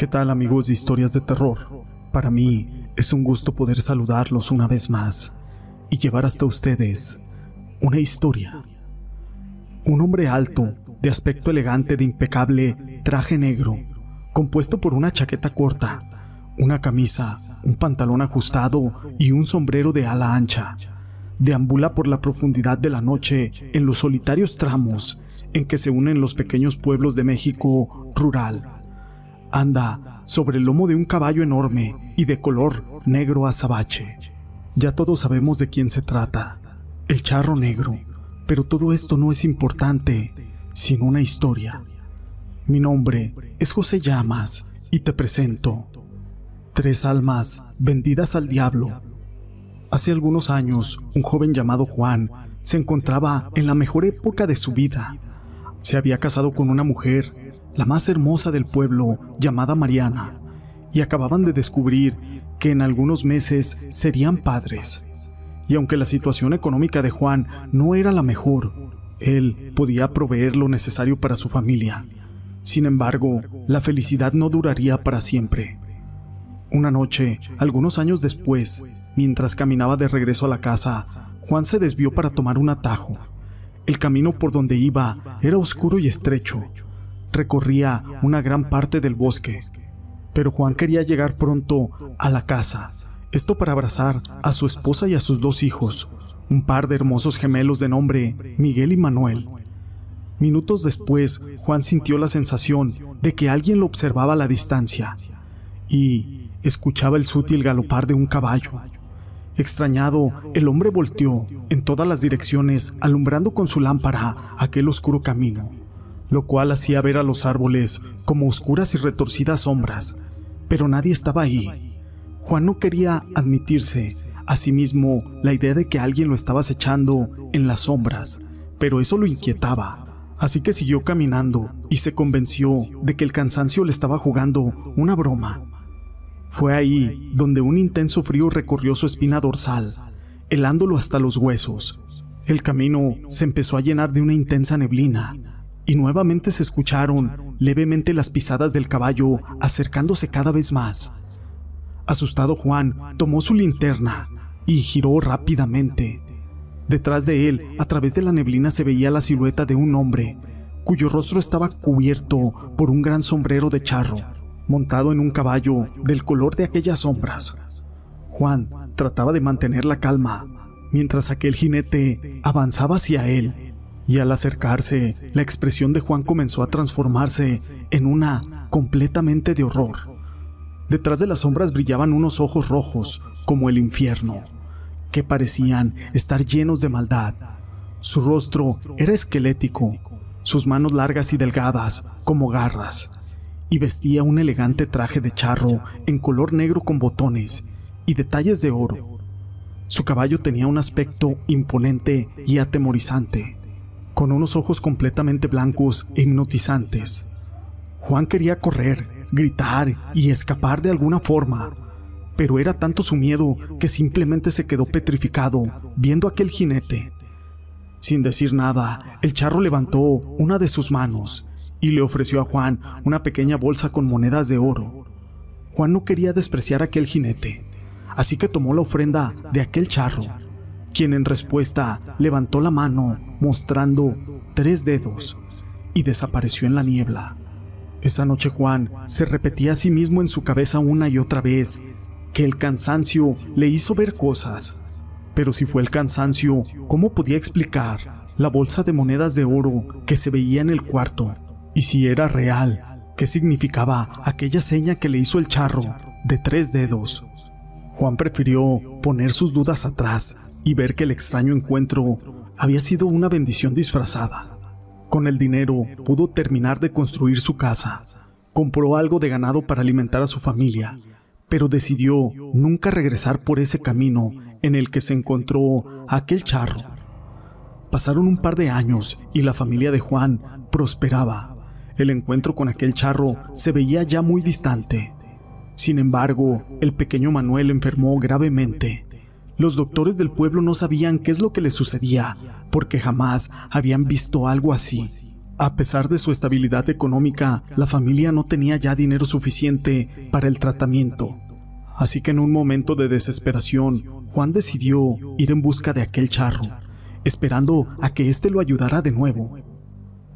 ¿Qué tal amigos de historias de terror? Para mí es un gusto poder saludarlos una vez más y llevar hasta ustedes una historia. Un hombre alto, de aspecto elegante de impecable traje negro, compuesto por una chaqueta corta, una camisa, un pantalón ajustado y un sombrero de ala ancha, deambula por la profundidad de la noche en los solitarios tramos en que se unen los pequeños pueblos de México rural Anda sobre el lomo de un caballo enorme y de color negro azabache. Ya todos sabemos de quién se trata, el charro negro, pero todo esto no es importante, sino una historia. Mi nombre es José Llamas y te presento Tres almas vendidas al diablo. Hace algunos años, un joven llamado Juan se encontraba en la mejor época de su vida. Se había casado con una mujer la más hermosa del pueblo, llamada Mariana, y acababan de descubrir que en algunos meses serían padres. Y aunque la situación económica de Juan no era la mejor, él podía proveer lo necesario para su familia. Sin embargo, la felicidad no duraría para siempre. Una noche, algunos años después, mientras caminaba de regreso a la casa, Juan se desvió para tomar un atajo. El camino por donde iba era oscuro y estrecho, recorría una gran parte del bosque, pero Juan quería llegar pronto a la casa, esto para abrazar a su esposa y a sus dos hijos, un par de hermosos gemelos de nombre Miguel y Manuel. Minutos después, Juan sintió la sensación de que alguien lo observaba a la distancia y escuchaba el sutil galopar de un caballo. Extrañado, el hombre volteó en todas las direcciones, alumbrando con su lámpara aquel oscuro camino lo cual hacía ver a los árboles como oscuras y retorcidas sombras, pero nadie estaba ahí. Juan no quería admitirse a sí mismo la idea de que alguien lo estaba acechando en las sombras, pero eso lo inquietaba. Así que siguió caminando y se convenció de que el cansancio le estaba jugando una broma. Fue ahí donde un intenso frío recorrió su espina dorsal, helándolo hasta los huesos. El camino se empezó a llenar de una intensa neblina, y nuevamente se escucharon levemente las pisadas del caballo acercándose cada vez más. Asustado Juan tomó su linterna y giró rápidamente. Detrás de él, a través de la neblina, se veía la silueta de un hombre, cuyo rostro estaba cubierto por un gran sombrero de charro, montado en un caballo del color de aquellas sombras. Juan trataba de mantener la calma, mientras aquel jinete avanzaba hacia él y al acercarse, la expresión de Juan comenzó a transformarse en una completamente de horror. Detrás de las sombras brillaban unos ojos rojos, como el infierno, que parecían estar llenos de maldad. Su rostro era esquelético, sus manos largas y delgadas, como garras, y vestía un elegante traje de charro en color negro con botones y detalles de oro. Su caballo tenía un aspecto imponente y atemorizante con unos ojos completamente blancos e hipnotizantes. Juan quería correr, gritar y escapar de alguna forma, pero era tanto su miedo que simplemente se quedó petrificado viendo aquel jinete. Sin decir nada, el charro levantó una de sus manos y le ofreció a Juan una pequeña bolsa con monedas de oro. Juan no quería despreciar a aquel jinete, así que tomó la ofrenda de aquel charro quien en respuesta levantó la mano mostrando tres dedos y desapareció en la niebla. Esa noche Juan se repetía a sí mismo en su cabeza una y otra vez que el cansancio le hizo ver cosas. Pero si fue el cansancio, ¿cómo podía explicar la bolsa de monedas de oro que se veía en el cuarto? Y si era real, ¿qué significaba aquella seña que le hizo el charro de tres dedos? Juan prefirió poner sus dudas atrás y ver que el extraño encuentro había sido una bendición disfrazada. Con el dinero pudo terminar de construir su casa, compró algo de ganado para alimentar a su familia, pero decidió nunca regresar por ese camino en el que se encontró aquel charro. Pasaron un par de años y la familia de Juan prosperaba. El encuentro con aquel charro se veía ya muy distante. Sin embargo, el pequeño Manuel enfermó gravemente. Los doctores del pueblo no sabían qué es lo que le sucedía, porque jamás habían visto algo así. A pesar de su estabilidad económica, la familia no tenía ya dinero suficiente para el tratamiento. Así que en un momento de desesperación, Juan decidió ir en busca de aquel charro, esperando a que éste lo ayudara de nuevo.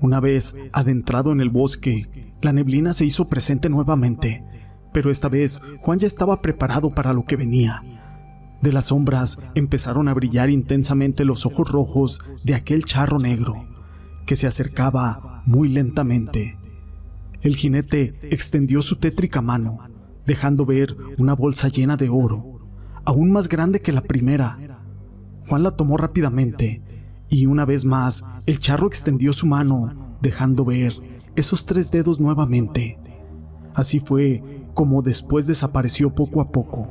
Una vez adentrado en el bosque, la neblina se hizo presente nuevamente, pero esta vez Juan ya estaba preparado para lo que venía. De las sombras empezaron a brillar intensamente los ojos rojos de aquel charro negro, que se acercaba muy lentamente. El jinete extendió su tétrica mano, dejando ver una bolsa llena de oro, aún más grande que la primera. Juan la tomó rápidamente, y una vez más el charro extendió su mano, dejando ver esos tres dedos nuevamente. Así fue como después desapareció poco a poco.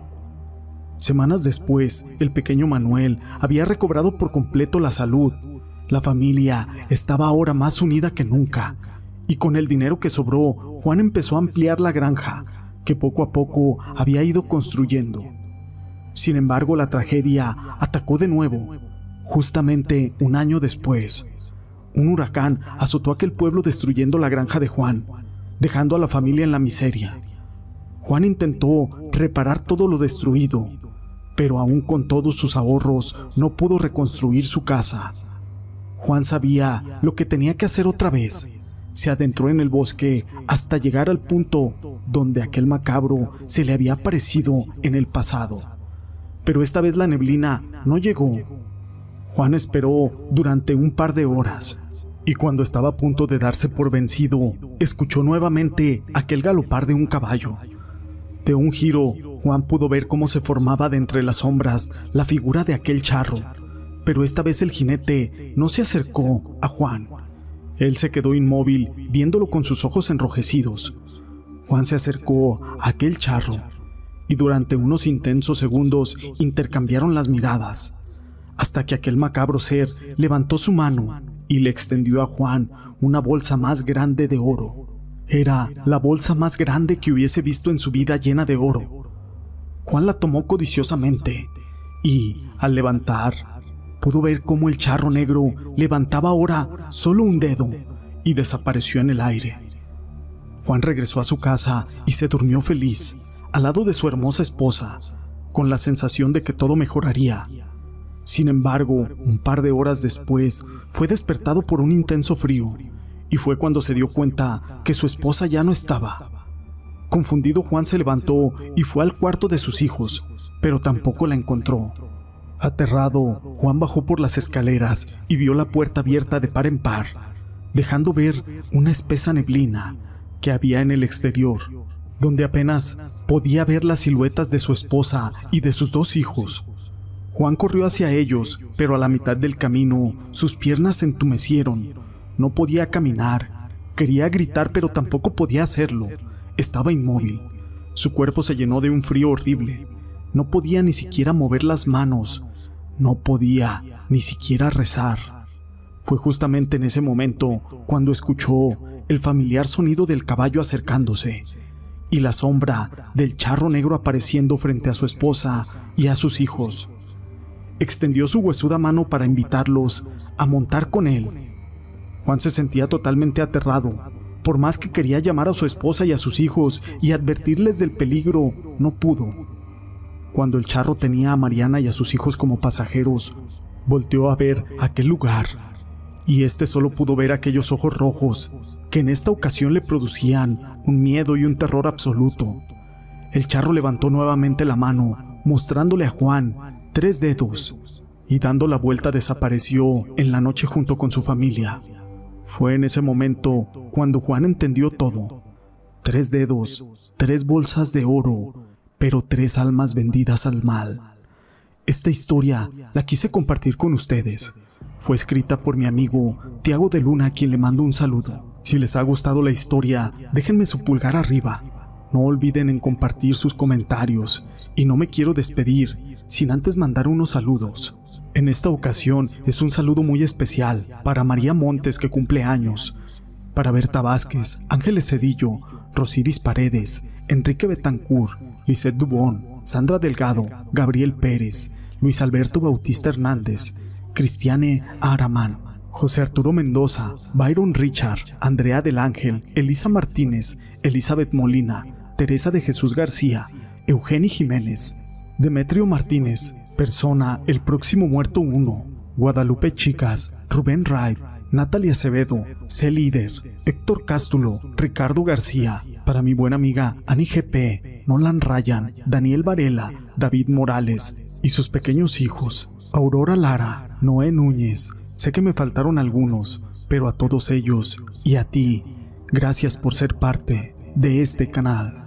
Semanas después, el pequeño Manuel había recobrado por completo la salud. La familia estaba ahora más unida que nunca, y con el dinero que sobró, Juan empezó a ampliar la granja, que poco a poco había ido construyendo. Sin embargo, la tragedia atacó de nuevo, justamente un año después. Un huracán azotó aquel pueblo destruyendo la granja de Juan, dejando a la familia en la miseria. Juan intentó reparar todo lo destruido, pero aún con todos sus ahorros no pudo reconstruir su casa. Juan sabía lo que tenía que hacer otra vez. Se adentró en el bosque hasta llegar al punto donde aquel macabro se le había aparecido en el pasado. Pero esta vez la neblina no llegó. Juan esperó durante un par de horas y cuando estaba a punto de darse por vencido, escuchó nuevamente aquel galopar de un caballo. De un giro, Juan pudo ver cómo se formaba de entre las sombras la figura de aquel charro, pero esta vez el jinete no se acercó a Juan. Él se quedó inmóvil, viéndolo con sus ojos enrojecidos. Juan se acercó a aquel charro, y durante unos intensos segundos intercambiaron las miradas, hasta que aquel macabro ser levantó su mano y le extendió a Juan una bolsa más grande de oro. Era la bolsa más grande que hubiese visto en su vida llena de oro. Juan la tomó codiciosamente y, al levantar, pudo ver cómo el charro negro levantaba ahora solo un dedo y desapareció en el aire. Juan regresó a su casa y se durmió feliz, al lado de su hermosa esposa, con la sensación de que todo mejoraría sin embargo, un par de horas después, fue despertado por un intenso frío, y fue cuando se dio cuenta que su esposa ya no estaba. Confundido, Juan se levantó y fue al cuarto de sus hijos, pero tampoco la encontró. Aterrado, Juan bajó por las escaleras y vio la puerta abierta de par en par, dejando ver una espesa neblina que había en el exterior, donde apenas podía ver las siluetas de su esposa y de sus dos hijos. Juan corrió hacia ellos, pero a la mitad del camino sus piernas se entumecieron. No podía caminar. Quería gritar, pero tampoco podía hacerlo. Estaba inmóvil. Su cuerpo se llenó de un frío horrible. No podía ni siquiera mover las manos. No podía ni siquiera rezar. Fue justamente en ese momento cuando escuchó el familiar sonido del caballo acercándose y la sombra del charro negro apareciendo frente a su esposa y a sus hijos extendió su huesuda mano para invitarlos a montar con él. Juan se sentía totalmente aterrado. Por más que quería llamar a su esposa y a sus hijos y advertirles del peligro, no pudo. Cuando el charro tenía a Mariana y a sus hijos como pasajeros, volteó a ver aquel lugar, y este solo pudo ver aquellos ojos rojos que en esta ocasión le producían un miedo y un terror absoluto. El charro levantó nuevamente la mano, mostrándole a Juan tres dedos y dando la vuelta desapareció en la noche junto con su familia. Fue en ese momento cuando Juan entendió todo. Tres dedos, tres bolsas de oro, pero tres almas vendidas al mal. Esta historia la quise compartir con ustedes. Fue escrita por mi amigo Tiago de Luna, quien le mando un saludo. Si les ha gustado la historia, déjenme su pulgar arriba. No olviden en compartir sus comentarios. Y no me quiero despedir sin antes mandar unos saludos. En esta ocasión es un saludo muy especial para María Montes que cumple años, para Berta Vázquez, Ángeles Cedillo, Rosiris Paredes, Enrique Betancourt, Lisette Dubón, Sandra Delgado, Gabriel Pérez, Luis Alberto Bautista Hernández, Cristiane Aramán, José Arturo Mendoza, Byron Richard, Andrea del Ángel, Elisa Martínez, Elizabeth Molina, Teresa de Jesús García, Eugenio Jiménez, Demetrio Martínez, persona El Próximo Muerto 1, Guadalupe Chicas, Rubén Wright, Natalia Acevedo, C. Líder, Héctor Cástulo, Ricardo García, para mi buena amiga Ani GP, Nolan Ryan, Daniel Varela, David Morales y sus pequeños hijos, Aurora Lara, Noé Núñez. Sé que me faltaron algunos, pero a todos ellos y a ti, gracias por ser parte de este canal.